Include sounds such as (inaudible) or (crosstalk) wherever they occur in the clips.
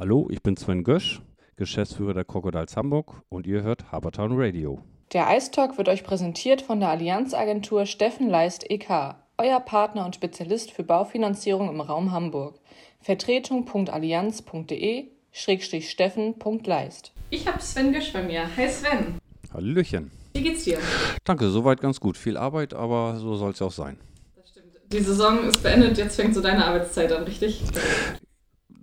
Hallo, ich bin Sven Gösch, Geschäftsführer der Crocodiles Hamburg und ihr hört Habertown Radio. Der Eistalk wird euch präsentiert von der Allianzagentur Steffen Leist e.K., euer Partner und Spezialist für Baufinanzierung im Raum Hamburg. Vertretung.allianz.de-steffen.leist. Ich habe Sven Gösch bei mir. Hi Sven. Hallöchen. Wie geht's dir? Danke, soweit ganz gut. Viel Arbeit, aber so soll es auch sein. Das stimmt. Die Saison ist beendet, jetzt fängt so deine Arbeitszeit an, richtig?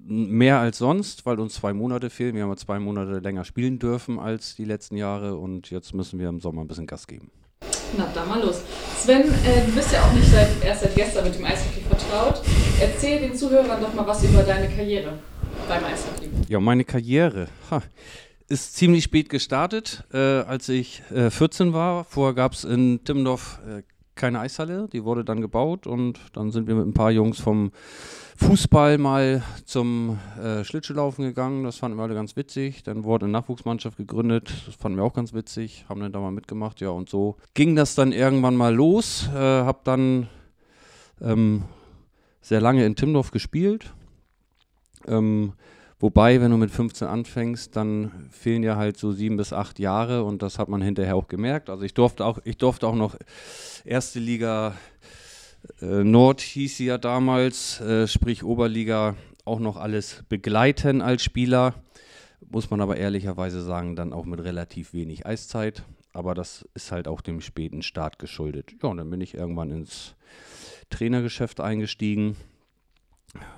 Mehr als sonst, weil uns zwei Monate fehlen. Wir haben ja zwei Monate länger spielen dürfen als die letzten Jahre und jetzt müssen wir im Sommer ein bisschen Gas geben. Na, da mal los. Sven, äh, du bist ja auch nicht seit, erst seit gestern mit dem Eishockey vertraut. Erzähl den Zuhörern doch mal was über deine Karriere beim Eishockey. Ja, meine Karriere ha, ist ziemlich spät gestartet, äh, als ich äh, 14 war. Vorher gab es in Timmendorf äh, keine Eishalle, die wurde dann gebaut und dann sind wir mit ein paar Jungs vom Fußball mal zum äh, Schlittschuhlaufen gegangen, das fanden wir alle ganz witzig. Dann wurde eine Nachwuchsmannschaft gegründet, das fanden wir auch ganz witzig, haben dann da mal mitgemacht, ja und so ging das dann irgendwann mal los. Äh, hab dann ähm, sehr lange in Timmendorf gespielt. Ähm, wobei, wenn du mit 15 anfängst, dann fehlen ja halt so sieben bis acht Jahre und das hat man hinterher auch gemerkt. Also ich durfte auch, ich durfte auch noch erste Liga äh, Nord hieß sie ja damals, äh, sprich Oberliga, auch noch alles begleiten als Spieler. Muss man aber ehrlicherweise sagen, dann auch mit relativ wenig Eiszeit. Aber das ist halt auch dem späten Start geschuldet. Ja, und dann bin ich irgendwann ins Trainergeschäft eingestiegen.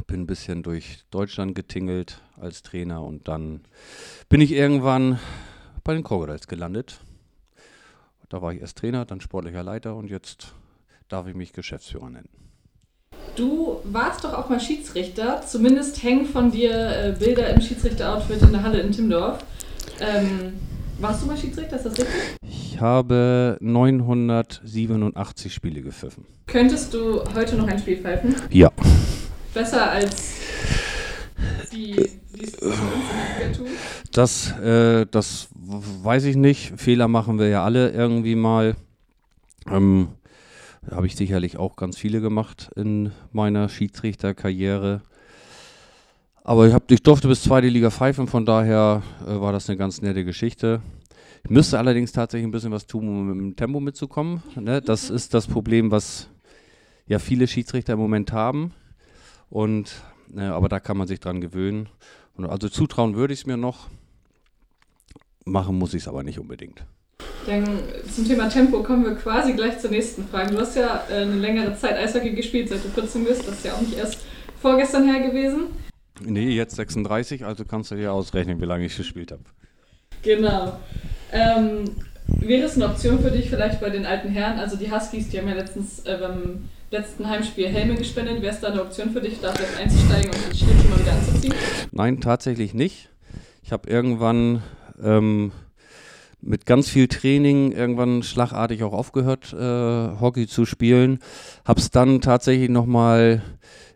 Bin ein bisschen durch Deutschland getingelt als Trainer und dann bin ich irgendwann bei den Crocodiles gelandet. Da war ich erst Trainer, dann sportlicher Leiter und jetzt darf ich mich Geschäftsführer nennen. Du warst doch auch mal Schiedsrichter. Zumindest hängen von dir äh, Bilder im Schiedsrichter-Outfit in der Halle in Timmendorf. Ähm, warst du mal Schiedsrichter, ist das richtig? Ich habe 987 Spiele gepfiffen. Könntest du heute noch ein Spiel pfeifen? Ja. Besser als die, die es tun? Das, äh, das weiß ich nicht. Fehler machen wir ja alle irgendwie mal. Ähm, habe ich sicherlich auch ganz viele gemacht in meiner Schiedsrichterkarriere. Aber ich, hab, ich durfte bis zweite Liga pfeifen, von daher äh, war das eine ganz nette Geschichte. Ich müsste allerdings tatsächlich ein bisschen was tun, um mit dem Tempo mitzukommen. Ne? Das ist das Problem, was ja viele Schiedsrichter im Moment haben. Und, äh, aber da kann man sich dran gewöhnen. Und also zutrauen würde ich es mir noch. Machen muss ich es aber nicht unbedingt. Dann zum Thema Tempo kommen wir quasi gleich zur nächsten Frage. Du hast ja äh, eine längere Zeit Eishockey gespielt, seit du 14 bist. Das ist ja auch nicht erst vorgestern her gewesen. Nee, jetzt 36, also kannst du dir ausrechnen, wie lange ich gespielt habe. Genau. Ähm, wäre es eine Option für dich vielleicht bei den alten Herren? Also die Huskies, die haben ja letztens äh, beim letzten Heimspiel Helme gespendet. Wäre es da eine Option für dich, da vielleicht einzusteigen und den Schlittschuh mal wieder anzuziehen? Nein, tatsächlich nicht. Ich habe irgendwann ähm, mit ganz viel Training irgendwann schlagartig auch aufgehört, äh, Hockey zu spielen. Habe es dann tatsächlich nochmal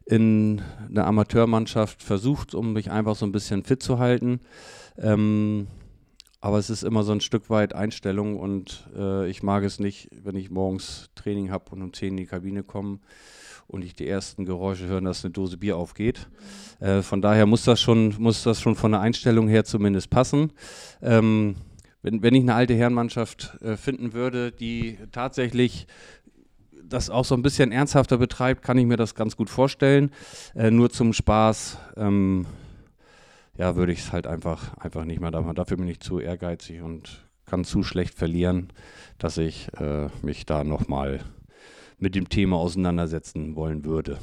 in einer Amateurmannschaft versucht, um mich einfach so ein bisschen fit zu halten. Ähm, aber es ist immer so ein Stück weit Einstellung und äh, ich mag es nicht, wenn ich morgens Training habe und um 10 in die Kabine komme und ich die ersten Geräusche höre, dass eine Dose Bier aufgeht. Äh, von daher muss das schon, muss das schon von der Einstellung her zumindest passen. Ähm, wenn, wenn ich eine alte Herrenmannschaft äh, finden würde, die tatsächlich das auch so ein bisschen ernsthafter betreibt, kann ich mir das ganz gut vorstellen. Äh, nur zum Spaß, ähm, ja, würde ich es halt einfach, einfach nicht mehr machen. Dafür bin ich zu ehrgeizig und kann zu schlecht verlieren, dass ich äh, mich da nochmal mit dem Thema auseinandersetzen wollen würde.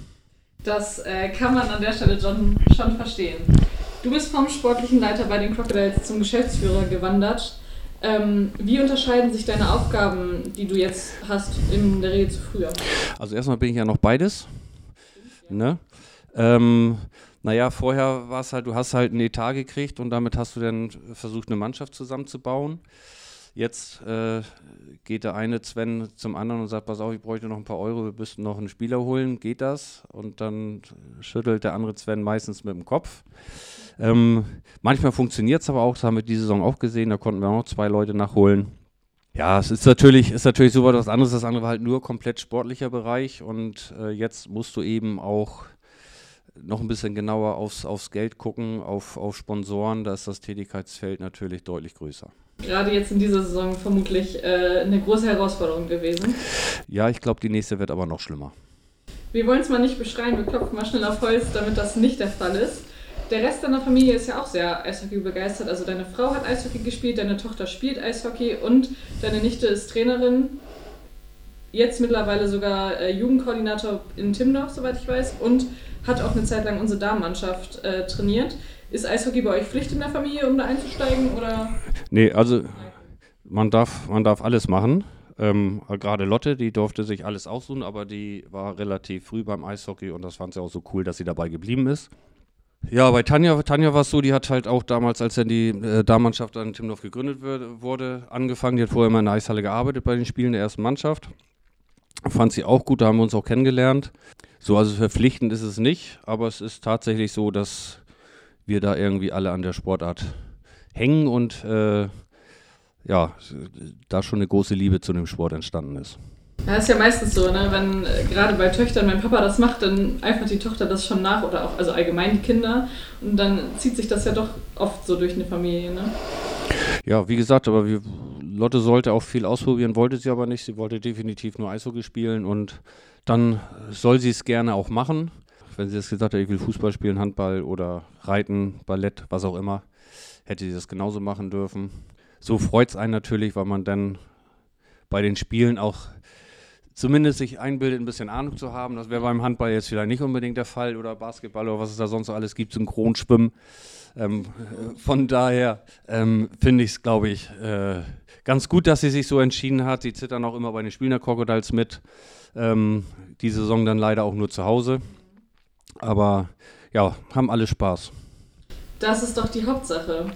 Das äh, kann man an der Stelle schon, schon verstehen. Du bist vom sportlichen Leiter bei den Crocodiles zum Geschäftsführer gewandert. Ähm, wie unterscheiden sich deine Aufgaben, die du jetzt hast, in der Regel zu früher? Also erstmal bin ich ja noch beides. Ne? Ähm, naja, vorher war es halt, du hast halt einen Etat gekriegt und damit hast du dann versucht, eine Mannschaft zusammenzubauen. Jetzt äh, geht der eine Sven zum anderen und sagt, pass auf, ich bräuchte noch ein paar Euro, wir müssten noch einen Spieler holen, geht das? Und dann schüttelt der andere Sven meistens mit dem Kopf. Ähm, manchmal funktioniert es aber auch, das haben wir diese Saison auch gesehen, da konnten wir auch noch zwei Leute nachholen. Ja, es ist natürlich, ist natürlich super was anderes. Das andere war halt nur komplett sportlicher Bereich und äh, jetzt musst du eben auch noch ein bisschen genauer aufs, aufs Geld gucken, auf, auf Sponsoren, da ist das Tätigkeitsfeld natürlich deutlich größer. Gerade jetzt in dieser Saison vermutlich äh, eine große Herausforderung gewesen. Ja, ich glaube, die nächste wird aber noch schlimmer. Wir wollen es mal nicht beschreien, wir klopfen mal schnell auf Holz, damit das nicht der Fall ist. Der Rest deiner Familie ist ja auch sehr Eishockey begeistert. Also deine Frau hat Eishockey gespielt, deine Tochter spielt Eishockey und deine Nichte ist Trainerin. Jetzt mittlerweile sogar äh, Jugendkoordinator in Timdorf, soweit ich weiß, und hat auch eine Zeit lang unsere Damenmannschaft äh, trainiert. Ist Eishockey bei euch Pflicht in der Familie, um da einzusteigen? Oder? Nee, also man darf, man darf alles machen. Ähm, Gerade Lotte, die durfte sich alles aussuchen, aber die war relativ früh beim Eishockey und das fand sie auch so cool, dass sie dabei geblieben ist. Ja, bei Tanja, Tanja war es so, die hat halt auch damals, als dann die äh, Damenmannschaft an Timdorf gegründet wird, wurde, angefangen. Die hat vorher immer in der Eishalle gearbeitet bei den Spielen der ersten Mannschaft. Fand sie auch gut, da haben wir uns auch kennengelernt. So, also verpflichtend ist es nicht, aber es ist tatsächlich so, dass wir da irgendwie alle an der Sportart hängen und äh, ja, da schon eine große Liebe zu dem Sport entstanden ist. Ja, ist ja meistens so, ne? wenn äh, gerade bei Töchtern mein Papa das macht, dann einfach die Tochter das schon nach oder auch, also allgemein die Kinder und dann zieht sich das ja doch oft so durch eine Familie. Ne? Ja, wie gesagt, aber wir, Lotte sollte auch viel ausprobieren, wollte sie aber nicht. Sie wollte definitiv nur Eishockey spielen und dann soll sie es gerne auch machen. Wenn sie jetzt gesagt hat, ich will Fußball spielen, Handball oder Reiten, Ballett, was auch immer, hätte sie das genauso machen dürfen. So freut es einen natürlich, weil man dann bei den Spielen auch zumindest sich einbildet, ein bisschen Ahnung zu haben. Das wäre beim Handball jetzt vielleicht nicht unbedingt der Fall oder Basketball oder was es da sonst so alles gibt, Synchronschwimmen. Ähm, von daher ähm, finde ich es, glaube ich, äh, ganz gut, dass sie sich so entschieden hat. Sie zittern auch immer bei den Spielen der Crocodiles mit. Ähm, die Saison dann leider auch nur zu Hause. Aber ja, haben alle Spaß. Das ist doch die Hauptsache.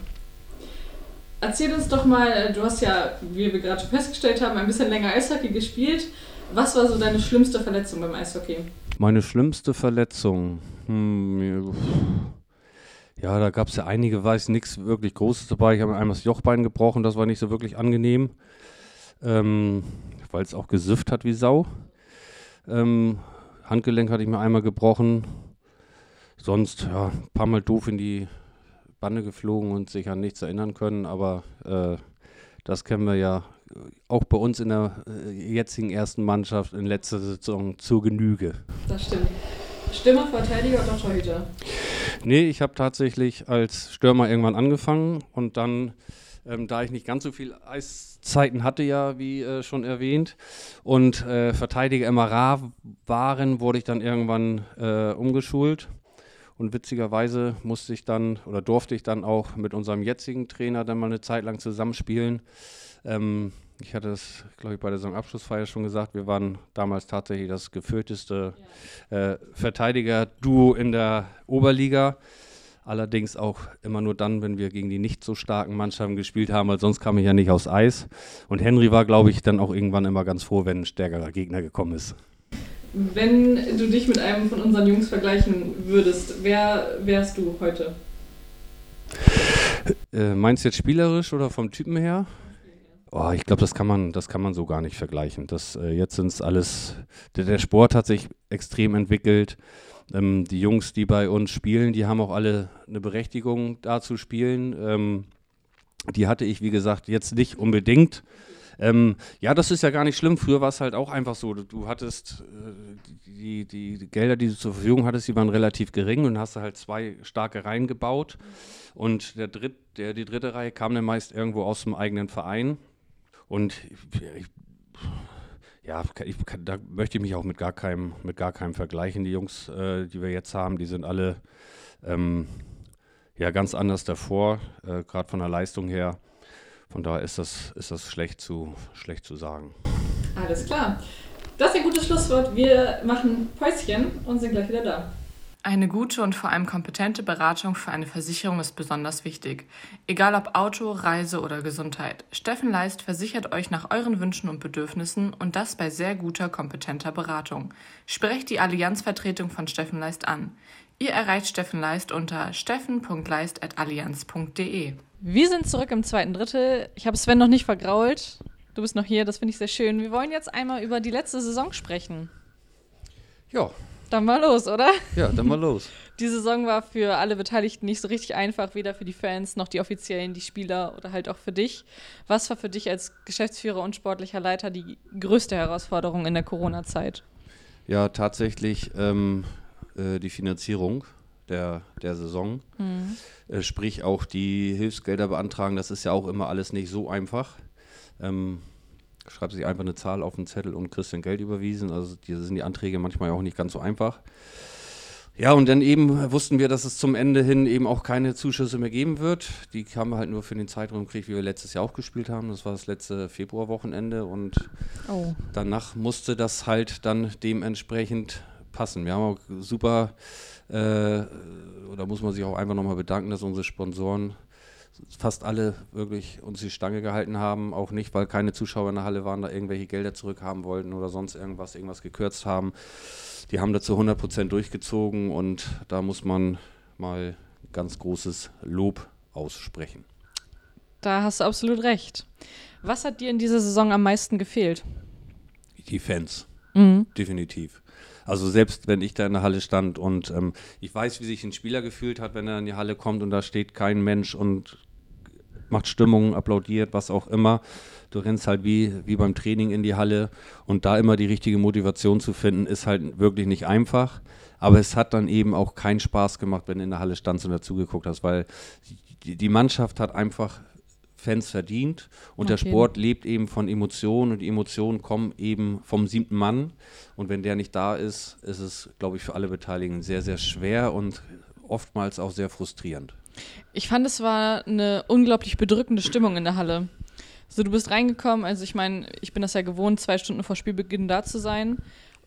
Erzähl uns doch mal, du hast ja, wie wir gerade schon festgestellt haben, ein bisschen länger Eishockey gespielt. Was war so deine schlimmste Verletzung beim Eishockey? Meine schlimmste Verletzung? Hm, ja, da gab es ja einige, weiß nichts wirklich Großes dabei. Ich habe einmal das Jochbein gebrochen, das war nicht so wirklich angenehm, ähm, weil es auch gesifft hat wie Sau. Ähm, Handgelenk hatte ich mir einmal gebrochen. Sonst, ja, ein paar Mal doof in die Bande geflogen und sich an nichts erinnern können, aber äh, das kennen wir ja auch bei uns in der äh, jetzigen ersten Mannschaft in letzter Saison zur Genüge. Das stimmt. Stürmer, Verteidiger oder Torhüter? Nee, ich habe tatsächlich als Stürmer irgendwann angefangen und dann, ähm, da ich nicht ganz so viel Eiszeiten hatte, ja, wie äh, schon erwähnt, und äh, Verteidiger immer rar waren, wurde ich dann irgendwann äh, umgeschult. Und witzigerweise musste ich dann oder durfte ich dann auch mit unserem jetzigen Trainer dann mal eine Zeit lang zusammenspielen. Ähm, ich hatte es, glaube ich, bei der Saisonabschlussfeier schon gesagt, wir waren damals tatsächlich das geführteste äh, Verteidiger-Duo in der Oberliga. Allerdings auch immer nur dann, wenn wir gegen die nicht so starken Mannschaften gespielt haben, weil sonst kam ich ja nicht aufs Eis. Und Henry war, glaube ich, dann auch irgendwann immer ganz froh, wenn ein stärkerer Gegner gekommen ist. Wenn du dich mit einem von unseren Jungs vergleichen würdest, wer wärst du heute? Äh, meinst du jetzt spielerisch oder vom Typen her? Oh, ich glaube, das kann man, das kann man so gar nicht vergleichen. Das, äh, jetzt sind es alles, der, der, Sport hat sich extrem entwickelt. Ähm, die Jungs, die bei uns spielen, die haben auch alle eine Berechtigung, da zu spielen. Ähm, die hatte ich, wie gesagt, jetzt nicht unbedingt. Ähm, ja, das ist ja gar nicht schlimm. Früher war es halt auch einfach so. Du hattest äh, die, die, die, Gelder, die du zur Verfügung hattest, die waren relativ gering und hast halt zwei starke Reihen gebaut. Und der Dritt, der, die dritte Reihe kam dann meist irgendwo aus dem eigenen Verein. Und ich, ja, ich, da möchte ich mich auch mit gar keinem, mit gar keinem vergleichen. Die Jungs, äh, die wir jetzt haben, die sind alle ähm, ja ganz anders davor, äh, gerade von der Leistung her. Von daher ist das, ist das schlecht, zu, schlecht zu sagen. Alles klar. Das ist ein gutes Schlusswort. Wir machen Päuschen und sind gleich wieder da. Eine gute und vor allem kompetente Beratung für eine Versicherung ist besonders wichtig. Egal ob Auto, Reise oder Gesundheit. Steffen Leist versichert euch nach euren Wünschen und Bedürfnissen und das bei sehr guter, kompetenter Beratung. Sprecht die Allianzvertretung von Steffen Leist an. Ihr erreicht Steffen Leist unter steffen.leist.allianz.de. Wir sind zurück im zweiten Drittel. Ich habe Sven noch nicht vergrault. Du bist noch hier, das finde ich sehr schön. Wir wollen jetzt einmal über die letzte Saison sprechen. Ja, Dann mal los, oder? Ja, dann mal los. (laughs) Die Saison war für alle Beteiligten nicht so richtig einfach, weder für die Fans noch die Offiziellen, die Spieler oder halt auch für dich. Was war für dich als Geschäftsführer und sportlicher Leiter die größte Herausforderung in der Corona-Zeit? Ja, tatsächlich ähm, äh, die Finanzierung der, der Saison. Mhm. Äh, sprich auch die Hilfsgelder beantragen, das ist ja auch immer alles nicht so einfach. Ähm, schreibt sich einfach eine Zahl auf den Zettel und kriegst dann Geld überwiesen. Also die sind die Anträge manchmal auch nicht ganz so einfach. Ja, und dann eben wussten wir, dass es zum Ende hin eben auch keine Zuschüsse mehr geben wird. Die haben wir halt nur für den Zeitraum gekriegt, wie wir letztes Jahr auch gespielt haben. Das war das letzte Februarwochenende und oh. danach musste das halt dann dementsprechend passen. Wir haben auch super, äh, oder muss man sich auch einfach nochmal bedanken, dass unsere Sponsoren fast alle wirklich uns die Stange gehalten haben, auch nicht, weil keine Zuschauer in der Halle waren, da irgendwelche Gelder zurückhaben wollten oder sonst irgendwas, irgendwas gekürzt haben. Die haben dazu 100 Prozent durchgezogen und da muss man mal ganz großes Lob aussprechen. Da hast du absolut recht. Was hat dir in dieser Saison am meisten gefehlt? Die Fans. Mhm. Definitiv. Also selbst wenn ich da in der Halle stand und ähm, ich weiß, wie sich ein Spieler gefühlt hat, wenn er in die Halle kommt und da steht kein Mensch und macht Stimmung, applaudiert, was auch immer. Du rennst halt wie, wie beim Training in die Halle und da immer die richtige Motivation zu finden, ist halt wirklich nicht einfach. Aber es hat dann eben auch keinen Spaß gemacht, wenn du in der Halle standst und dazugeguckt hast, weil die, die Mannschaft hat einfach Fans verdient und okay. der Sport lebt eben von Emotionen und die Emotionen kommen eben vom siebten Mann und wenn der nicht da ist, ist es, glaube ich, für alle Beteiligten sehr, sehr schwer und oftmals auch sehr frustrierend. Ich fand, es war eine unglaublich bedrückende Stimmung in der Halle. So, du bist reingekommen, also ich meine, ich bin das ja gewohnt, zwei Stunden vor Spielbeginn da zu sein.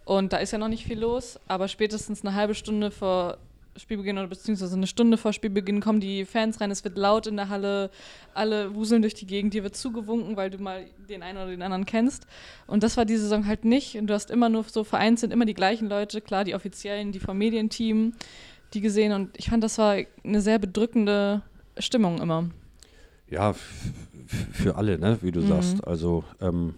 Und da ist ja noch nicht viel los, aber spätestens eine halbe Stunde vor Spielbeginn oder beziehungsweise eine Stunde vor Spielbeginn kommen die Fans rein, es wird laut in der Halle, alle wuseln durch die Gegend, dir wird zugewunken, weil du mal den einen oder den anderen kennst. Und das war die Saison halt nicht. Und du hast immer nur so vereinzelt immer die gleichen Leute, klar, die Offiziellen, die vom Medienteam, die gesehen und ich fand, das war eine sehr bedrückende Stimmung immer. Ja, für alle, ne, wie du mhm. sagst. Also, ähm,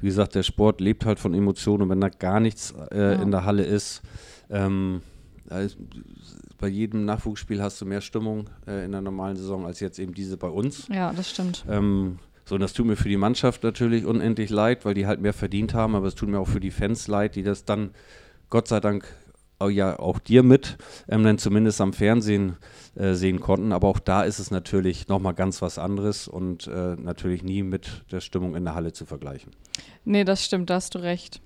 wie gesagt, der Sport lebt halt von Emotionen und wenn da gar nichts äh, ja. in der Halle ist, ähm, also bei jedem Nachwuchsspiel hast du mehr Stimmung äh, in der normalen Saison als jetzt eben diese bei uns. Ja, das stimmt. Ähm, so, und das tut mir für die Mannschaft natürlich unendlich leid, weil die halt mehr verdient haben, aber es tut mir auch für die Fans leid, die das dann Gott sei Dank ja auch dir mit, ähm, dann zumindest am Fernsehen äh, sehen konnten. Aber auch da ist es natürlich nochmal ganz was anderes und äh, natürlich nie mit der Stimmung in der Halle zu vergleichen. Nee, das stimmt, da hast du recht.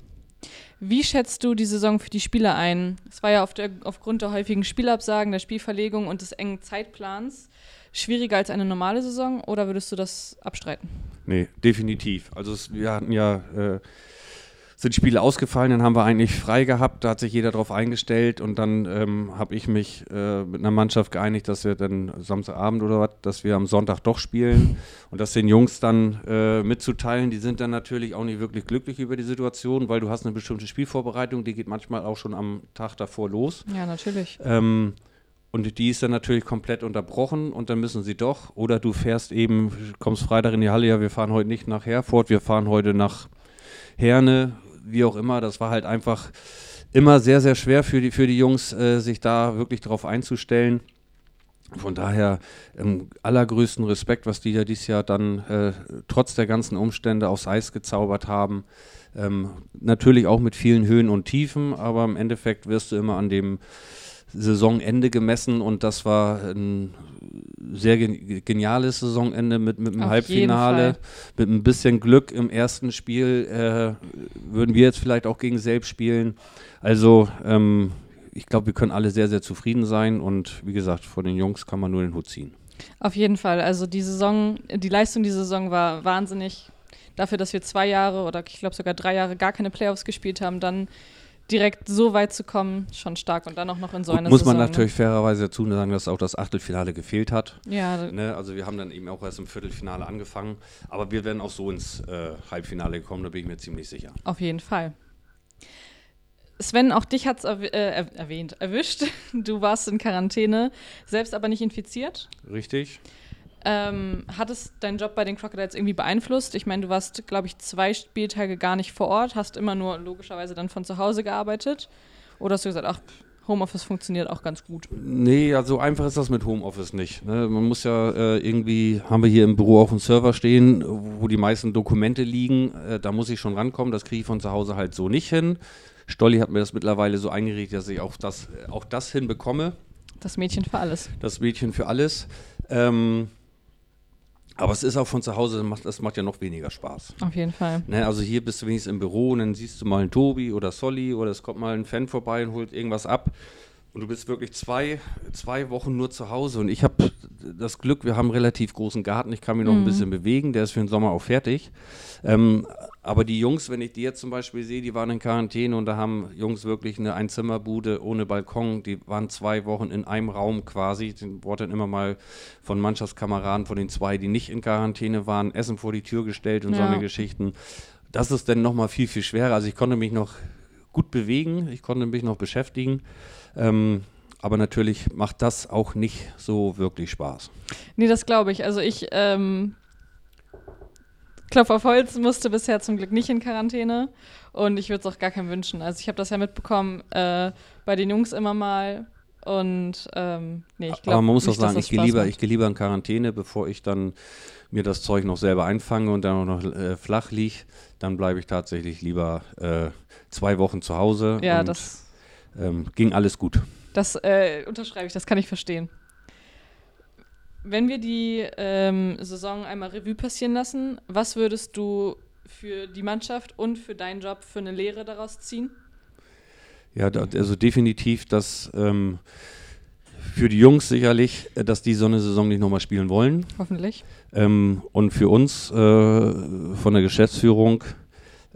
Wie schätzt du die Saison für die Spieler ein? Es war ja auf der, aufgrund der häufigen Spielabsagen, der Spielverlegung und des engen Zeitplans schwieriger als eine normale Saison oder würdest du das abstreiten? Nee, definitiv. Also es, wir hatten ja äh, sind Spiele ausgefallen, dann haben wir eigentlich frei gehabt, da hat sich jeder darauf eingestellt und dann ähm, habe ich mich äh, mit einer Mannschaft geeinigt, dass wir dann Samstagabend oder was, dass wir am Sonntag doch spielen und das den Jungs dann äh, mitzuteilen, die sind dann natürlich auch nicht wirklich glücklich über die Situation, weil du hast eine bestimmte Spielvorbereitung, die geht manchmal auch schon am Tag davor los. Ja, natürlich. Ähm, und die ist dann natürlich komplett unterbrochen und dann müssen sie doch. Oder du fährst eben, kommst Freitag in die Halle, ja, wir fahren heute nicht nach Herford, wir fahren heute nach Herne wie auch immer. Das war halt einfach immer sehr, sehr schwer für die, für die Jungs, äh, sich da wirklich darauf einzustellen. Von daher ähm, allergrößten Respekt, was die ja dieses Jahr dann äh, trotz der ganzen Umstände aufs Eis gezaubert haben. Ähm, natürlich auch mit vielen Höhen und Tiefen, aber im Endeffekt wirst du immer an dem Saisonende gemessen und das war ein sehr geniales Saisonende mit, mit einem Auf Halbfinale. Mit ein bisschen Glück im ersten Spiel äh, würden wir jetzt vielleicht auch gegen selbst spielen. Also ähm, ich glaube, wir können alle sehr, sehr zufrieden sein und wie gesagt, von den Jungs kann man nur den Hut ziehen. Auf jeden Fall. Also die Saison, die Leistung dieser Saison war wahnsinnig. Dafür, dass wir zwei Jahre oder ich glaube sogar drei Jahre gar keine Playoffs gespielt haben, dann direkt so weit zu kommen, schon stark und dann auch noch in so einer Muss man Saison, natürlich ne? fairerweise dazu sagen, dass auch das Achtelfinale gefehlt hat. Ja. Ne? Also wir haben dann eben auch erst im Viertelfinale angefangen, aber wir werden auch so ins äh, Halbfinale gekommen, da bin ich mir ziemlich sicher. Auf jeden Fall. Sven, auch dich hat es erw äh, erwähnt, erwischt. (laughs) Du warst in Quarantäne, selbst aber nicht infiziert. Richtig. Ähm, hat es deinen Job bei den Crocodiles irgendwie beeinflusst? Ich meine, du warst, glaube ich, zwei Spieltage gar nicht vor Ort, hast immer nur logischerweise dann von zu Hause gearbeitet. Oder hast du gesagt, ach, Homeoffice funktioniert auch ganz gut? Nee, ja, so einfach ist das mit Homeoffice nicht. Ne? Man muss ja äh, irgendwie, haben wir hier im Büro auch einen Server stehen, wo die meisten Dokumente liegen. Äh, da muss ich schon rankommen. Das kriege ich von zu Hause halt so nicht hin. Stolli hat mir das mittlerweile so eingerichtet, dass ich auch das, auch das hinbekomme. Das Mädchen für alles. Das Mädchen für alles. Ähm, aber es ist auch von zu Hause, das macht, das macht ja noch weniger Spaß. Auf jeden Fall. Ne, also hier bist du wenigstens im Büro und dann siehst du mal einen Tobi oder Solly oder es kommt mal ein Fan vorbei und holt irgendwas ab. Und du bist wirklich zwei, zwei Wochen nur zu Hause. Und ich habe das Glück, wir haben einen relativ großen Garten. Ich kann mich noch ein Mhm. bisschen bewegen. Der ist für den Sommer auch fertig. Ähm, aber die Jungs, wenn ich die jetzt zum Beispiel sehe, die waren in Quarantäne und da haben Jungs wirklich eine Einzimmerbude ohne Balkon. Die waren zwei Wochen in einem Raum quasi. Den wurde dann immer mal von Mannschaftskameraden, von den zwei, die nicht in Quarantäne waren, Essen vor die Tür gestellt und so Ja. eine Geschichten. Das ist dann nochmal viel, viel schwerer. Also ich konnte mich noch gut bewegen, ich konnte mich noch beschäftigen. Ähm, aber natürlich macht das auch nicht so wirklich Spaß. Nee, das glaube ich. Also ich, ähm, Klopf auf Holz, musste bisher zum Glück nicht in Quarantäne. Und ich würde es auch gar keinem wünschen. Also ich habe das ja mitbekommen äh, bei den Jungs immer mal. Und ähm, nee, ich glaube Aber man muss nicht, auch sagen, ich gehe lieber, macht. ich gehe lieber in Quarantäne, bevor ich dann mir das Zeug noch selber einfange und dann auch noch äh, flach liege. Dann bleibe ich tatsächlich lieber äh, zwei Wochen zu Hause. Ja, das, ähm, ging alles gut. das äh, unterschreibe ich, das kann ich verstehen. Wenn wir die ähm, Saison einmal Revue passieren lassen, was würdest du für die Mannschaft und für deinen Job für eine Lehre daraus ziehen? Ja, also definitiv, dass ähm, für die Jungs sicherlich, äh, dass die so eine Saison nicht nochmal spielen wollen. Hoffentlich. Ähm, und für uns äh, von der Geschäftsführung,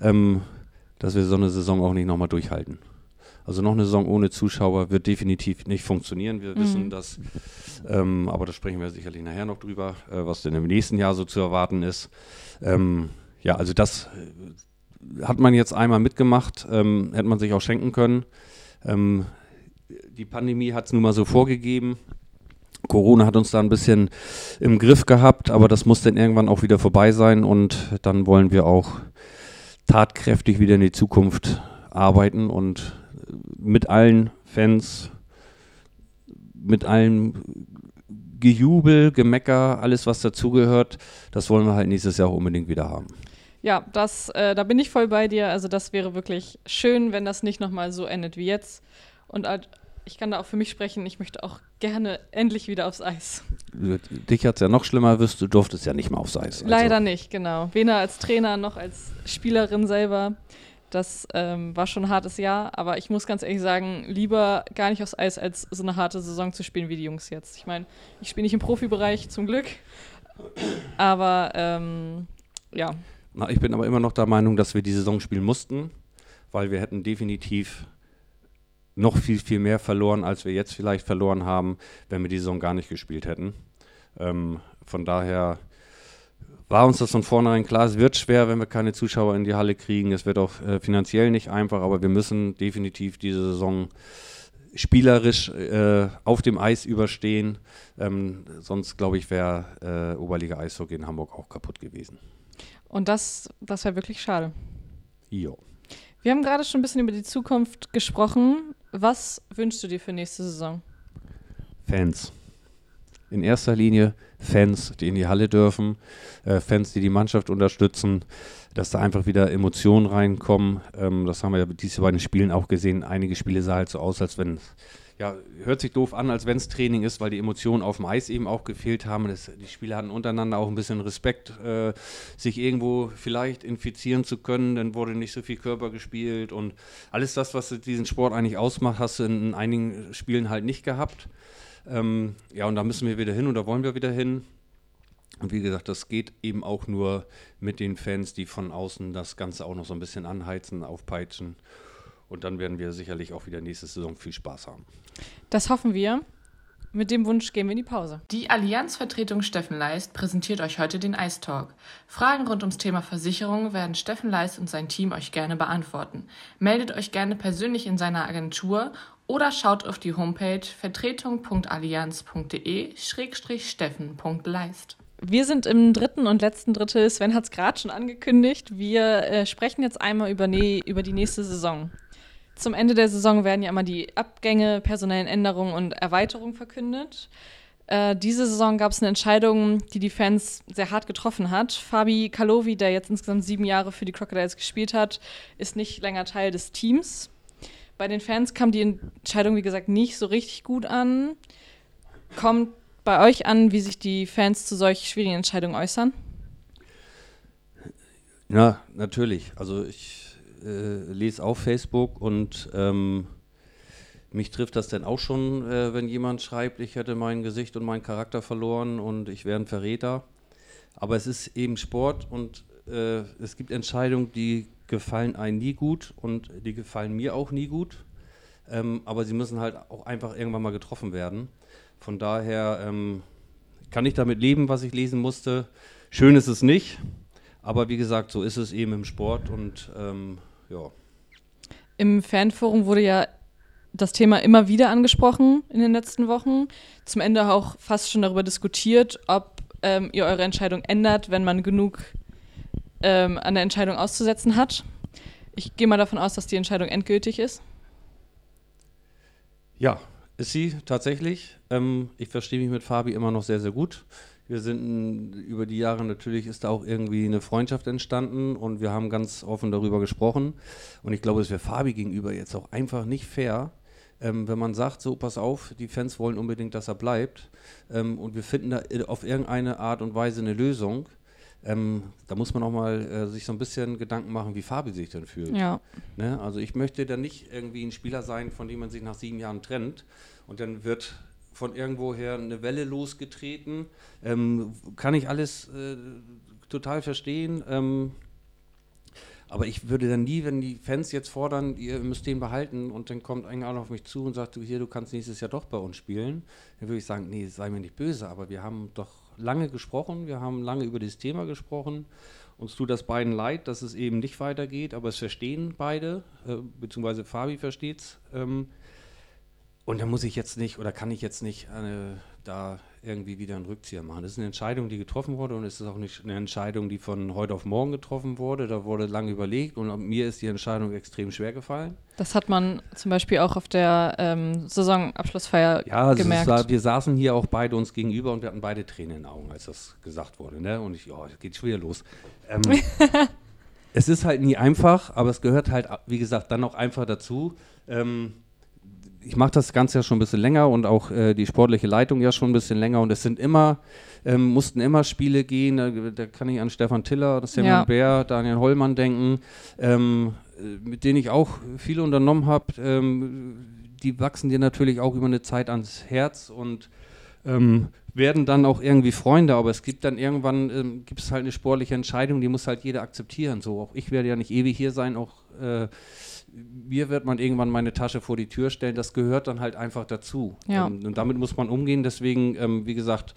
ähm, dass wir so eine Saison auch nicht nochmal durchhalten. Also noch eine Saison ohne Zuschauer wird definitiv nicht funktionieren. Wir Mhm. wissen das, ähm, aber da sprechen wir sicherlich nachher noch drüber, äh, was denn im nächsten Jahr so zu erwarten ist. Ähm, ja, also das äh, hat man jetzt einmal mitgemacht, ähm, hätte man sich auch schenken können. Ähm, die Pandemie hat es nun mal so vorgegeben. Corona hat uns da ein bisschen im Griff gehabt, aber das muss dann irgendwann auch wieder vorbei sein und dann wollen wir auch tatkräftig wieder in die Zukunft arbeiten und mit allen Fans, mit allem Gejubel, Gemecker, alles was dazugehört, das wollen wir halt nächstes Jahr auch unbedingt wieder haben. Ja, das, äh, da bin ich voll bei dir. Also das wäre wirklich schön, wenn das nicht nochmal so endet wie jetzt. Und ich kann da auch für mich sprechen, ich möchte auch gerne endlich wieder aufs Eis. Dich hat es ja noch schlimmer erwischt, du durftest ja nicht mehr aufs Eis. Also, Leider nicht, genau. Weder als Trainer noch als Spielerin selber. Das ähm, war schon ein hartes Jahr, aber ich muss ganz ehrlich sagen, lieber gar nicht aufs Eis, als so eine harte Saison zu spielen wie die Jungs jetzt. Ich meine, ich spiele nicht im Profibereich, zum Glück. Aber ähm, ja, Na, ich bin aber immer noch der Meinung, dass wir die Saison spielen mussten, weil wir hätten definitiv noch viel, viel mehr verloren, als wir jetzt vielleicht verloren haben, wenn wir die Saison gar nicht gespielt hätten. Ähm, von daher war uns das von vornherein klar, es wird schwer, wenn wir keine Zuschauer in die Halle kriegen. Es wird auch äh, finanziell nicht einfach, aber wir müssen definitiv diese Saison spielerisch äh, auf dem Eis überstehen. Ähm, sonst, glaube ich, wäre äh, Oberliga Eishockey in Hamburg auch kaputt gewesen. und das, das wäre wirklich schade. Jo. Wir haben gerade schon ein bisschen über die Zukunft gesprochen. Was wünschst du dir für nächste Saison? Fans. In erster Linie Fans, die in die Halle dürfen, äh, Fans, die die Mannschaft unterstützen, dass da einfach wieder Emotionen reinkommen. Ähm, das haben wir ja diese beiden Spielen auch gesehen. Einige Spiele sah halt so aus, als wenn, ja, hört sich doof an, als wenn es Training ist, weil die Emotionen auf dem Eis eben auch gefehlt haben. Das, die Spieler hatten untereinander auch ein bisschen Respekt, äh, sich irgendwo vielleicht infizieren zu können. Dann wurde nicht so viel Körper gespielt und alles das, was diesen Sport eigentlich ausmacht, hast du in, in einigen Spielen halt nicht gehabt. Ähm, ja, und da müssen wir wieder hin und da wollen wir wieder hin. Und wie gesagt, das geht eben auch nur mit den Fans, die von außen das Ganze auch noch so ein bisschen anheizen, aufpeitschen. Und dann werden wir sicherlich auch wieder nächste Saison viel Spaß haben. Das hoffen wir. Mit dem Wunsch gehen wir in die Pause. Die Allianzvertretung Steffen Leist präsentiert euch heute den Ice Talk. Fragen rund ums Thema Versicherung werden Steffen Leist und sein Team euch gerne beantworten. Meldet euch gerne persönlich in seiner Agentur oder schaut auf die Homepage vertretung.allianz.de-steffen.leist. Wir sind im dritten und letzten Drittel. Sven hat es gerade schon angekündigt. Wir äh, sprechen jetzt einmal über, ne über die nächste Saison. Zum Ende der Saison werden ja immer die Abgänge, personellen Änderungen und Erweiterungen verkündet. Äh, diese Saison gab es eine Entscheidung, die die Fans sehr hart getroffen hat. Fabi Kalovi, der jetzt insgesamt sieben Jahre für die Crocodiles gespielt hat, ist nicht länger Teil des Teams. Bei den Fans kam die Entscheidung, wie gesagt, nicht so richtig gut an. Kommt bei euch an, wie sich die Fans zu solch schwierigen Entscheidungen äußern? Ja, natürlich. Also ich äh, lese auf Facebook und ähm, mich trifft das denn auch schon, äh, wenn jemand schreibt, ich hätte mein Gesicht und meinen Charakter verloren und ich wäre ein Verräter. Aber es ist eben Sport und äh, es gibt Entscheidungen, die gefallen einem nie gut und die gefallen mir auch nie gut. Ähm, aber sie müssen halt auch einfach irgendwann mal getroffen werden. Von daher ähm, kann ich damit leben, was ich lesen musste. Schön ist es nicht, aber wie gesagt, so ist es eben im Sport und ähm, ja. Im Fanforum wurde ja das Thema immer wieder angesprochen in den letzten Wochen. Zum Ende auch fast schon darüber diskutiert, ob ähm, ihr eure Entscheidung ändert, wenn man genug ähm, an der Entscheidung auszusetzen hat. Ich gehe mal davon aus, dass die Entscheidung endgültig ist. Ja, ist sie tatsächlich. Ähm, ich verstehe mich mit Fabi immer noch sehr, sehr gut. Wir sind über die Jahre natürlich ist da auch irgendwie eine Freundschaft entstanden und wir haben ganz offen darüber gesprochen. Und ich glaube, es wäre Fabi gegenüber jetzt auch einfach nicht fair, ähm, wenn man sagt, so pass auf, die Fans wollen unbedingt, dass er bleibt ähm, und wir finden da auf irgendeine Art und Weise eine Lösung, ähm, da muss man auch mal äh, sich so ein bisschen Gedanken machen, wie Fabi sich denn fühlt. Ja. Ne? Also ich möchte da nicht irgendwie ein Spieler sein, von dem man sich nach sieben Jahren trennt und dann wird von irgendwoher eine Welle losgetreten. Ähm, kann ich alles äh, total verstehen. Ähm, aber ich würde dann nie, wenn die Fans jetzt fordern, ihr müsst den behalten und dann kommt einer auf mich zu und sagt, hier, du kannst nächstes Jahr doch bei uns spielen, dann würde ich sagen, nee, sei mir nicht böse, aber wir haben doch lange gesprochen, wir haben lange über das Thema gesprochen. Uns tut das beiden leid, dass es eben nicht weitergeht, aber es verstehen beide, äh, beziehungsweise Fabi versteht es. Ähm, und da muss ich jetzt nicht oder kann ich jetzt nicht äh, da irgendwie wieder einen Rückzieher machen. Das ist eine Entscheidung, die getroffen wurde und es ist auch nicht eine Entscheidung, die von heute auf morgen getroffen wurde. Da wurde lange überlegt und mir ist die Entscheidung extrem schwer gefallen. Das hat man zum Beispiel auch auf der ähm, Saisonabschlussfeier ja, also gemerkt. Ja, wir saßen hier auch beide uns gegenüber und wir hatten beide Tränen in den Augen, als das gesagt wurde. Ne? Und ich, ja, geht schon wieder los. Ähm, (laughs) es ist halt nie einfach, aber es gehört halt, wie gesagt, dann auch einfach dazu. Ähm, ich mache das Ganze ja schon ein bisschen länger und auch äh, die sportliche Leitung ja schon ein bisschen länger und es sind immer, ähm, mussten immer Spiele gehen, da, da, kann ich an Stefan Tiller, Simon ja. Bär, Daniel Hollmann denken, ähm, äh, mit denen ich auch viel unternommen habe. Ähm, die wachsen dir natürlich auch über eine Zeit ans Herz und ähm, werden dann auch irgendwie Freunde, aber es gibt dann irgendwann, ähm, gibt es halt eine sportliche Entscheidung, die muss halt jeder akzeptieren. So, auch ich werde ja nicht ewig hier sein, auch äh, mir wird man irgendwann meine Tasche vor die Tür stellen, das gehört dann halt einfach dazu. Ja. Und, ähm, und, damit muss man umgehen. Deswegen, ähm, wie gesagt,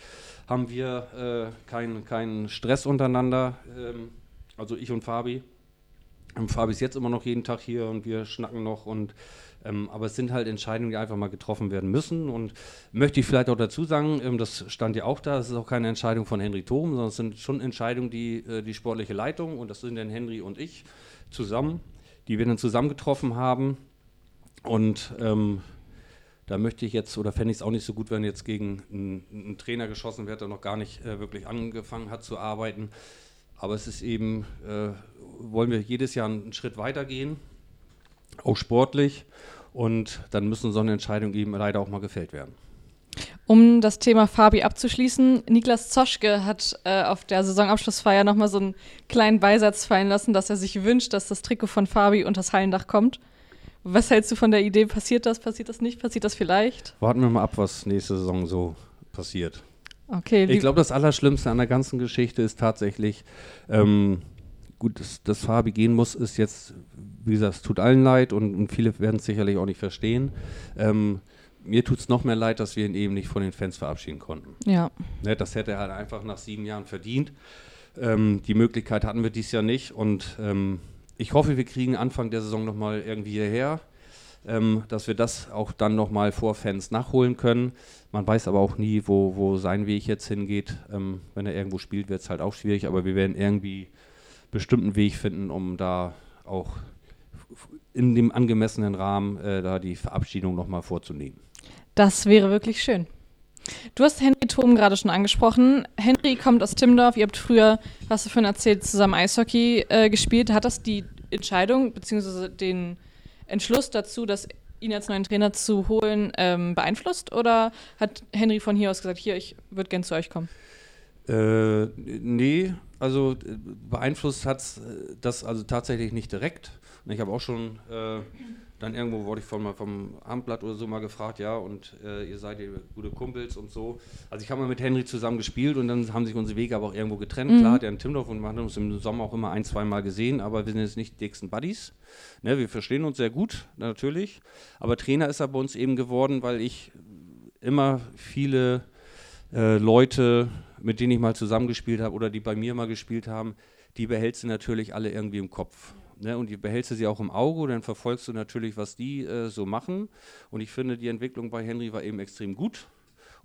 haben wir äh, keinen kein Stress untereinander. Ähm, also ich und Fabi. Und ähm, Fabi ist jetzt immer noch jeden Tag hier und wir schnacken noch und ähm, aber es sind halt Entscheidungen, die einfach mal getroffen werden müssen. Und möchte ich vielleicht auch dazu sagen, ähm, das stand ja auch da, es ist auch keine Entscheidung von Henry Thom, sondern es sind schon Entscheidungen, die äh, die sportliche Leitung, und das sind dann Henry und ich, zusammen die wir dann zusammengetroffen haben. Und ähm, da möchte ich jetzt, oder fände ich es auch nicht so gut, wenn jetzt gegen einen, einen Trainer geschossen wird, der noch gar nicht äh, wirklich angefangen hat zu arbeiten. Aber es ist eben, äh, wollen wir jedes Jahr einen Schritt weitergehen, auch sportlich. Und dann müssen so eine Entscheidung eben leider auch mal gefällt werden. Um das Thema Fabi abzuschließen, Niklas Zoschke hat äh, auf der Saisonabschlussfeier nochmal so einen kleinen Beisatz fallen lassen, dass er sich wünscht, dass das Trikot von Fabi unter das Hallendach kommt. Was hältst du von der Idee? Passiert das? Passiert das nicht? Passiert das vielleicht? Warten wir mal ab, was nächste Saison so passiert. Okay. Ich glaube, das Allerschlimmste an der ganzen Geschichte ist tatsächlich, ähm, gut, dass, dass Fabi gehen muss, ist jetzt, wie gesagt, es tut allen leid und, und viele werden es sicherlich auch nicht verstehen. Ähm, mir tut es noch mehr leid, dass wir ihn eben nicht von den Fans verabschieden konnten. Ja. Ne, das hätte er halt einfach nach sieben Jahren verdient. Ähm, die Möglichkeit hatten wir dieses Jahr nicht und ähm, ich hoffe, wir kriegen Anfang der Saison nochmal irgendwie hierher, ähm, dass wir das auch dann nochmal vor Fans nachholen können. Man weiß aber auch nie, wo, wo sein Weg jetzt hingeht. Ähm, wenn er irgendwo spielt, wird es halt auch schwierig, aber wir werden irgendwie bestimmten Weg finden, um da auch in dem angemessenen Rahmen äh, da die Verabschiedung nochmal vorzunehmen. Das wäre wirklich schön. Du hast Henry Thom gerade schon angesprochen. Henry kommt aus Timdorf. Ihr habt früher, was du vorhin erzählt, zusammen Eishockey äh, gespielt. Hat das die Entscheidung bzw. den Entschluss dazu, dass ihn als neuen Trainer zu holen, ähm, beeinflusst? Oder hat Henry von hier aus gesagt, hier, ich würde gern zu euch kommen? Äh, nee, also äh, beeinflusst hat das also tatsächlich nicht direkt. Ich habe auch schon äh, dann irgendwo wurde ich von, vom Amtblatt oder so mal gefragt, ja, und äh, ihr seid ja gute Kumpels und so. Also ich habe mal mit Henry zusammen gespielt und dann haben sich unsere Wege aber auch irgendwo getrennt. Mhm. Klar hat er in Timdorf und wir haben uns im Sommer auch immer ein, zwei Mal gesehen, aber wir sind jetzt nicht die dicksten Buddies. Ne, wir verstehen uns sehr gut, natürlich. Aber Trainer ist er bei uns eben geworden, weil ich immer viele äh, Leute, mit denen ich mal zusammengespielt habe oder die bei mir mal gespielt haben, die behältst du natürlich alle irgendwie im Kopf. Ne, und die behältst du sie auch im Auge, dann verfolgst du natürlich, was die äh, so machen. Und ich finde, die Entwicklung bei Henry war eben extrem gut.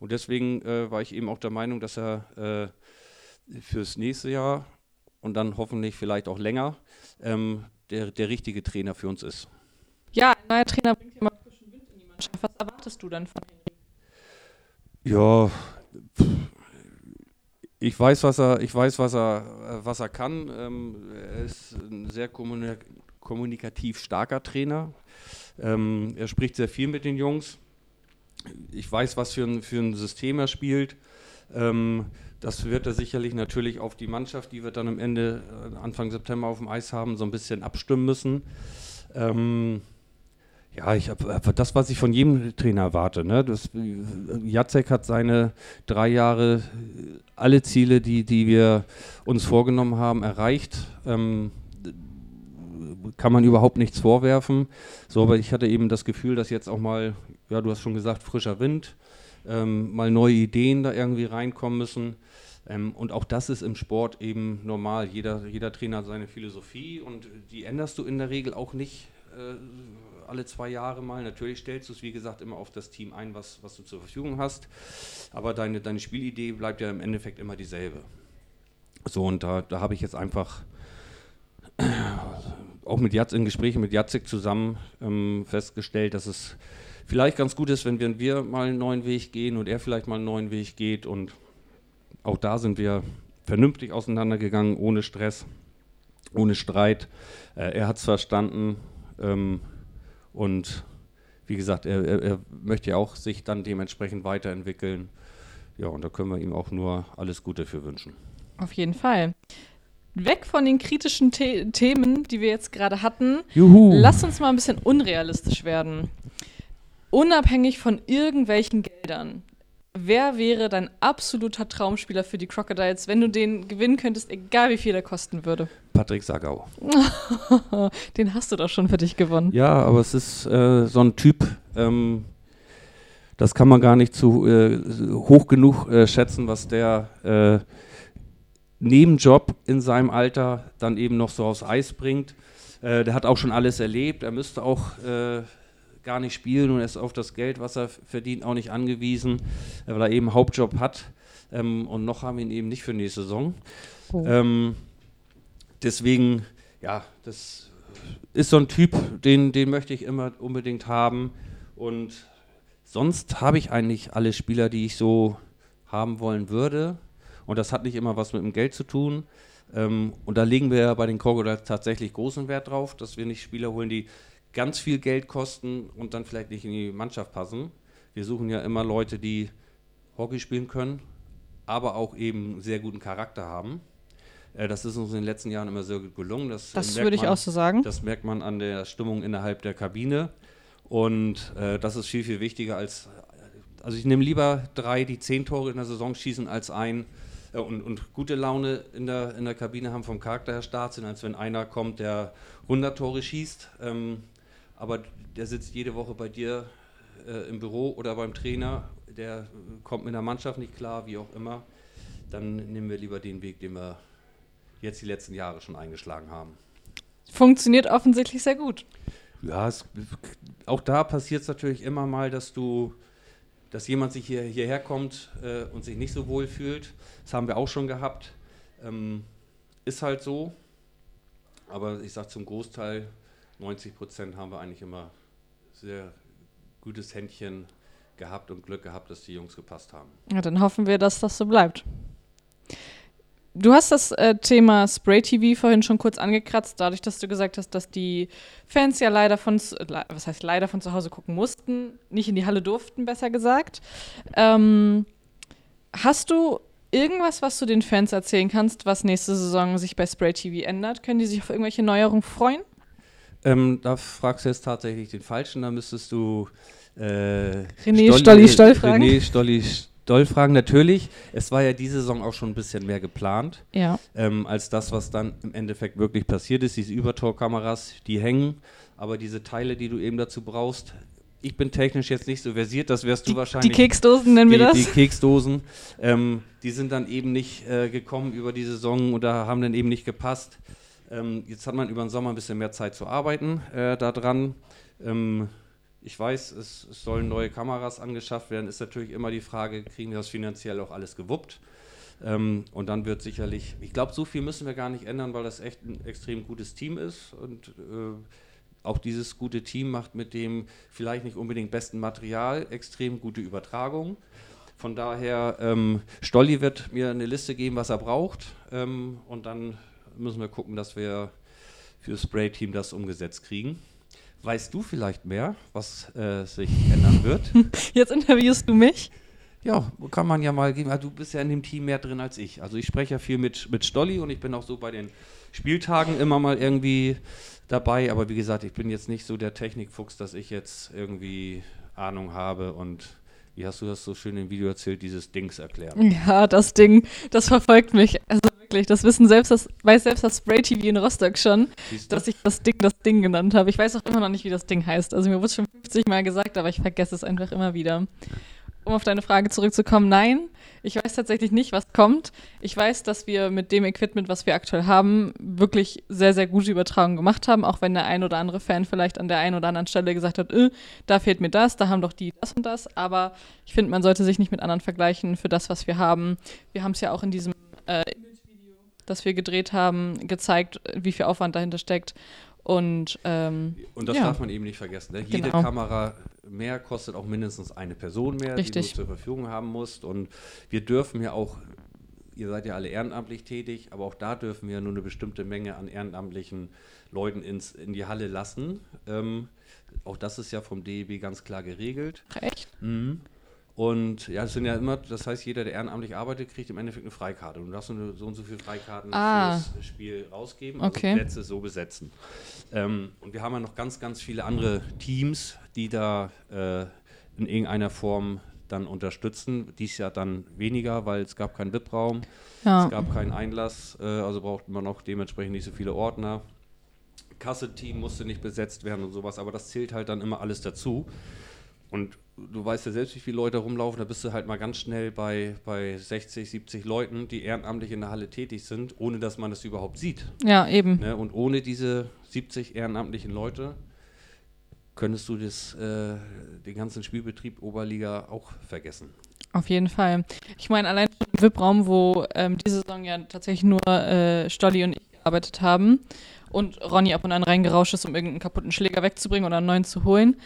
Und deswegen äh, war ich eben auch der Meinung, dass er äh, fürs nächste Jahr und dann hoffentlich vielleicht auch länger ähm, der, der richtige Trainer für uns ist. Ja, ein neuer Trainer bringt immer frischen Wind in die Mannschaft. Was erwartest du dann von Henry? Ja, ich weiß, was er, ich weiß, was er, was er kann. Ähm, er ist ein sehr kommunikativ starker Trainer. Ähm, er spricht sehr viel mit den Jungs. Ich weiß, was für ein, für ein System er spielt. Ähm, das wird er sicherlich natürlich auf die Mannschaft, die wir dann am Ende, äh, Anfang September auf dem Eis haben, so ein bisschen abstimmen müssen. Ähm, ja, ich habe das, was ich von jedem Trainer erwarte. Ne? Das, Jacek hat seine drei Jahre alle Ziele, die, die wir uns vorgenommen haben, erreicht. Ähm, kann man überhaupt nichts vorwerfen. So, aber ich hatte eben das Gefühl, dass jetzt auch mal, ja, du hast schon gesagt, frischer Wind, ähm, mal neue Ideen da irgendwie reinkommen müssen. Ähm, und auch das ist im Sport eben normal. Jeder, jeder Trainer hat seine Philosophie und die änderst du in der Regel auch nicht. Äh, alle zwei Jahre mal. Natürlich stellst du es, wie gesagt, immer auf das Team ein, was, was du zur Verfügung hast. Aber deine, deine Spielidee bleibt ja im Endeffekt immer dieselbe. So, und da, da habe ich jetzt einfach auch mit Jatz, in Gesprächen mit Jacek zusammen ähm, festgestellt, dass es vielleicht ganz gut ist, wenn wir, wir mal einen neuen Weg gehen und er vielleicht mal einen neuen Weg geht. Und auch da sind wir vernünftig auseinandergegangen, ohne Stress, ohne Streit. Äh, er hat es verstanden. Ähm, und wie gesagt, er, er, er, möchte ja auch sich dann dementsprechend weiterentwickeln. Ja, und da können wir ihm auch nur alles Gute für wünschen. Auf jeden Fall. Weg von den kritischen The Themen, die wir jetzt gerade hatten. Juhu. Lass uns mal ein bisschen unrealistisch werden. Unabhängig von irgendwelchen Geldern. Wer wäre dein absoluter Traumspieler für die Crocodiles, wenn du den gewinnen könntest, egal wie viel er kosten würde? Patrick Sagau. (laughs) den hast du doch schon für dich gewonnen. Ja, aber es ist äh, so ein Typ, ähm, das kann man gar nicht zu äh, hoch genug äh, schätzen, was der äh, Nebenjob in seinem Alter dann eben noch so aufs Eis bringt. Äh, der hat auch schon alles erlebt. Er müsste auch äh, gar nicht spielen und ist auf das Geld, was er verdient, auch nicht angewiesen, weil er eben Hauptjob hat. Ähm, und noch haben wir ihn eben nicht für nächste Saison. Oh. Ähm, deswegen, ja, das ist so ein Typ, den, den möchte ich immer unbedingt haben. Und sonst habe ich eigentlich alle Spieler, die ich so haben wollen würde. Und das hat nicht immer was mit dem Geld zu tun. Ähm, und da legen wir ja bei den Crocodiles tatsächlich großen Wert drauf, dass wir nicht Spieler holen, die ganz viel Geld kosten und dann vielleicht nicht in die Mannschaft passen. Wir suchen ja immer Leute, die Hockey spielen können, aber auch eben sehr guten Charakter haben. Äh, das ist uns in den letzten Jahren immer sehr gut gelungen. Das, das würde ich auch so sagen. Das merkt man an der Stimmung innerhalb der Kabine. Und äh, das ist viel, viel wichtiger als. Also ich nehme lieber drei, die zehn Tore in der Saison schießen, als ein äh, und, und, gute Laune in der, in der Kabine haben vom Charakter her Start sind, als wenn einer kommt, der 100 Tore schießt. Ähm, aber der sitzt jede Woche bei dir äh, im Büro oder beim Trainer, der kommt mit der Mannschaft nicht klar, wie auch immer, dann nehmen wir lieber den Weg, den wir jetzt die letzten Jahre schon eingeschlagen haben. Funktioniert offensichtlich sehr gut. Ja, es, auch da passiert es natürlich immer mal, dass du, dass jemand sich hier, hierher kommt äh, und sich nicht so wohl fühlt. Das haben wir auch schon gehabt. Ähm, ist halt so. Aber ich sage zum Großteil 90 Prozent haben wir eigentlich immer sehr gutes Händchen gehabt und Glück gehabt, dass die Jungs gepasst haben. Ja, dann hoffen wir, dass das so bleibt. Du hast das äh, Thema Spray TV vorhin schon kurz angekratzt, dadurch, dass du gesagt hast, dass die Fans ja leider von, was heißt leider von zu Hause gucken mussten, nicht in die Halle durften, besser gesagt. Ähm, hast du irgendwas, was du den Fans erzählen kannst, was nächste Saison sich bei Spray TV ändert? Können die sich auf irgendwelche Neuerungen freuen? Ähm, da fragst du jetzt tatsächlich den Falschen, da müsstest du äh, René Stolli, Stolli Stoll fragen. René Stolli Stoll fragen, natürlich. Es war ja diese Saison auch schon ein bisschen mehr geplant, ja. ähm, als das, was dann im Endeffekt wirklich passiert ist. Diese Übertorkameras, die hängen, aber diese Teile, die du eben dazu brauchst, ich bin technisch jetzt nicht so versiert, das wärst du die, wahrscheinlich. Die Keksdosen nennen wir das? Die Keksdosen, ähm, die sind dann eben nicht äh, gekommen über die Saison oder haben dann eben nicht gepasst. Ähm, jetzt hat man über den Sommer ein bisschen mehr Zeit zu arbeiten äh, daran. Ähm, ich weiß, es, es, sollen neue Kameras angeschafft werden. Ist natürlich immer die Frage, kriegen wir das finanziell auch alles gewuppt? Ähm, und dann wird sicherlich, ich glaube, so viel müssen wir gar nicht ändern, weil das echt ein extrem gutes Team ist. Und äh, auch dieses gute Team macht mit dem vielleicht nicht unbedingt besten Material extrem gute Übertragung. Von daher, ähm, Stolli wird mir eine Liste geben, was er braucht. Ähm, und dann müssen wir gucken, dass wir für das Spray-Team das umgesetzt kriegen. Weißt du vielleicht mehr, was äh, sich ändern wird? (laughs) Jetzt interviewst du mich? Ja, kann man ja mal geben. Also du bist ja in dem Team mehr drin als ich. Also ich spreche ja viel mit, mit Stolli und ich bin auch so bei den Spieltagen immer mal irgendwie dabei. Aber wie gesagt, ich bin jetzt nicht so der Technikfuchs, dass ich jetzt irgendwie Ahnung habe und wie hast du das so schön im Video erzählt, dieses Dings erklären? Ja, das Ding, das verfolgt mich. Also wirklich, das wissen selbst das, weiß selbst das Spray TV in Rostock schon, dass ich das Ding das Ding genannt habe. Ich weiß auch immer noch nicht, wie das Ding heißt. Also mir wurde es schon 50 Mal gesagt, aber ich vergesse es einfach immer wieder um auf deine Frage zurückzukommen, nein, ich weiß tatsächlich nicht, was kommt. Ich weiß, dass wir mit dem Equipment, was wir aktuell haben, wirklich sehr, sehr gute Übertragungen gemacht haben, auch wenn der ein oder andere Fan vielleicht an der einen oder anderen Stelle gesagt hat, äh, da fehlt mir das, da haben doch die das und das. Aber ich finde, man sollte sich nicht mit anderen vergleichen für das, was wir haben. Wir haben es ja auch in diesem äh, das wir gedreht haben, gezeigt, wie viel Aufwand dahinter steckt. Und, ähm, und das ja. darf man eben nicht vergessen. Ne? Jede genau. Kamera mehr kostet auch mindestens eine Person mehr, Richtig. die du zur Verfügung haben musst. Und wir dürfen ja auch, ihr seid ja alle ehrenamtlich tätig, aber auch da dürfen wir nur eine bestimmte Menge an ehrenamtlichen Leuten ins, in die Halle lassen. Ähm, auch das ist ja vom DEB ganz klar geregelt. Echt? Mhm. Und ja, es sind ja immer, das heißt, jeder, der ehrenamtlich arbeitet, kriegt im Endeffekt eine Freikarte. Und du darfst nur so und so viele Freikarten ah. fürs Spiel rausgeben, also okay. Plätze so besetzen. Ähm, und wir haben ja noch ganz, ganz viele andere Teams, die da äh, in irgendeiner Form dann unterstützen. Dies Jahr dann weniger, weil es gab keinen VIP-Raum, ja. es gab keinen Einlass, äh, also braucht man auch dementsprechend nicht so viele Ordner. Kasse-Team musste nicht besetzt werden und sowas, aber das zählt halt dann immer alles dazu. Und du weißt ja selbst, wie viele Leute rumlaufen, da bist du halt mal ganz schnell bei, bei 60, 70 Leuten, die ehrenamtlich in der Halle tätig sind, ohne dass man das überhaupt sieht. Ja, eben. Ne? Und ohne diese 70 ehrenamtlichen Leute könntest du das, äh, den ganzen Spielbetrieb Oberliga auch vergessen. Auf jeden Fall. Ich meine, allein im VIP-Raum, wo ähm, diese Saison ja tatsächlich nur äh, Stolli und ich gearbeitet haben und Ronny ab und an reingerauscht ist, um irgendeinen kaputten Schläger wegzubringen oder einen neuen zu holen,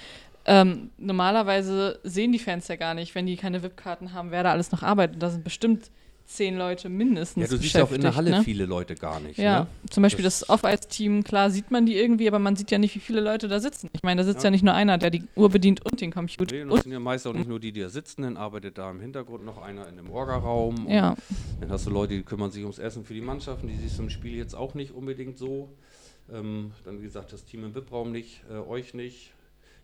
ähm, normalerweise sehen die Fans ja gar nicht, wenn die keine VIP-Karten haben, wer da alles noch arbeitet. Da sind bestimmt zehn Leute mindestens. Ja, du siehst ja auch in der Halle ne? viele Leute gar nicht. Ja, ne? zum Beispiel das, das Off-Ice-Team, klar sieht man die irgendwie, aber man sieht ja nicht, wie viele Leute da sitzen. Ich meine, da sitzt ja. ja nicht nur einer, der die Uhr bedient und den Computer. Nee, das sind ja meist auch nicht nur die, die da sitzen, dann arbeitet da im Hintergrund noch einer in dem Orga-Raum. Ja. Dann hast du Leute, die kümmern sich ums Essen für die Mannschaften, die siehst du im Spiel jetzt auch nicht unbedingt so. Ähm, dann, wie gesagt, das Team im VIP-Raum nicht, äh, euch nicht.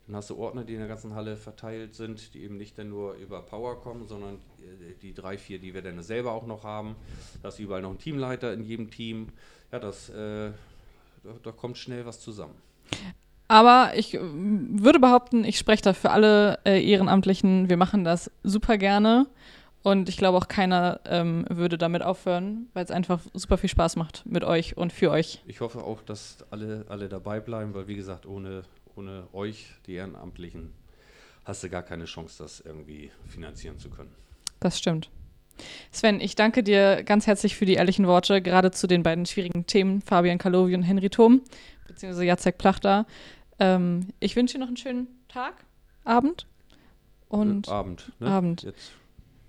Dann hast du Ordner, die in der ganzen Halle verteilt sind, die eben nicht dann nur über Power kommen, sondern äh, die drei, vier, die wir dann selber auch noch haben. Da ist überall noch ein Teamleiter in jedem Team. Ja, das, äh, da, da kommt schnell was zusammen. Aber ich äh, würde behaupten, ich spreche da für alle äh, Ehrenamtlichen. Wir machen das super gerne. Und ich glaube auch keiner ähm, würde damit aufhören, weil es einfach super viel Spaß macht mit euch und für euch. Ich hoffe auch, dass alle, alle dabei bleiben, weil wie gesagt, ohne, ohne euch, die Ehrenamtlichen, hast du gar keine Chance, das irgendwie finanzieren zu können. Das stimmt. Sven, ich danke dir ganz herzlich für die ehrlichen Worte, gerade zu den beiden schwierigen Themen, Fabian Kalovi und Henry Thom, beziehungsweise Jacek Plachter. Ähm, ich wünsche dir noch einen schönen Tag, Abend und Äh, Abend. Ne? Abend. Jetzt,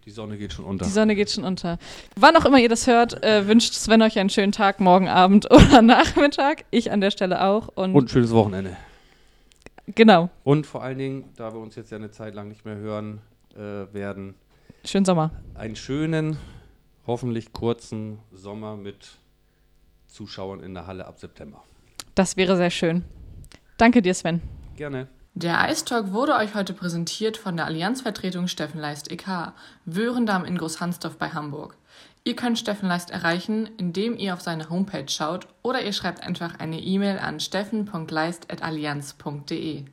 die Sonne geht schon unter. Die Sonne geht schon unter. Wann auch immer ihr das hört, äh, wünscht Sven euch einen schönen Tag, morgen Abend (laughs) oder Nachmittag. Ich an der Stelle auch. Und, Und ein schönes Wochenende. Genau, Und vor allen Dingen, da wir uns jetzt ja eine Zeit lang nicht mehr hören äh, werden, schönen Sommer. einen schönen, hoffentlich kurzen Sommer mit Zuschauern in der Halle ab September. Das wäre sehr schön. Danke dir, Sven. Gerne. Der Eistalk wurde euch heute präsentiert von der Allianzvertretung Steffen Leist e.K., Wörendamm in Großhansdorf bei Hamburg. Ihr könnt Steffen Leist erreichen, indem ihr auf seine Homepage schaut oder ihr schreibt einfach eine E-Mail an steffen.leist.allianz.de.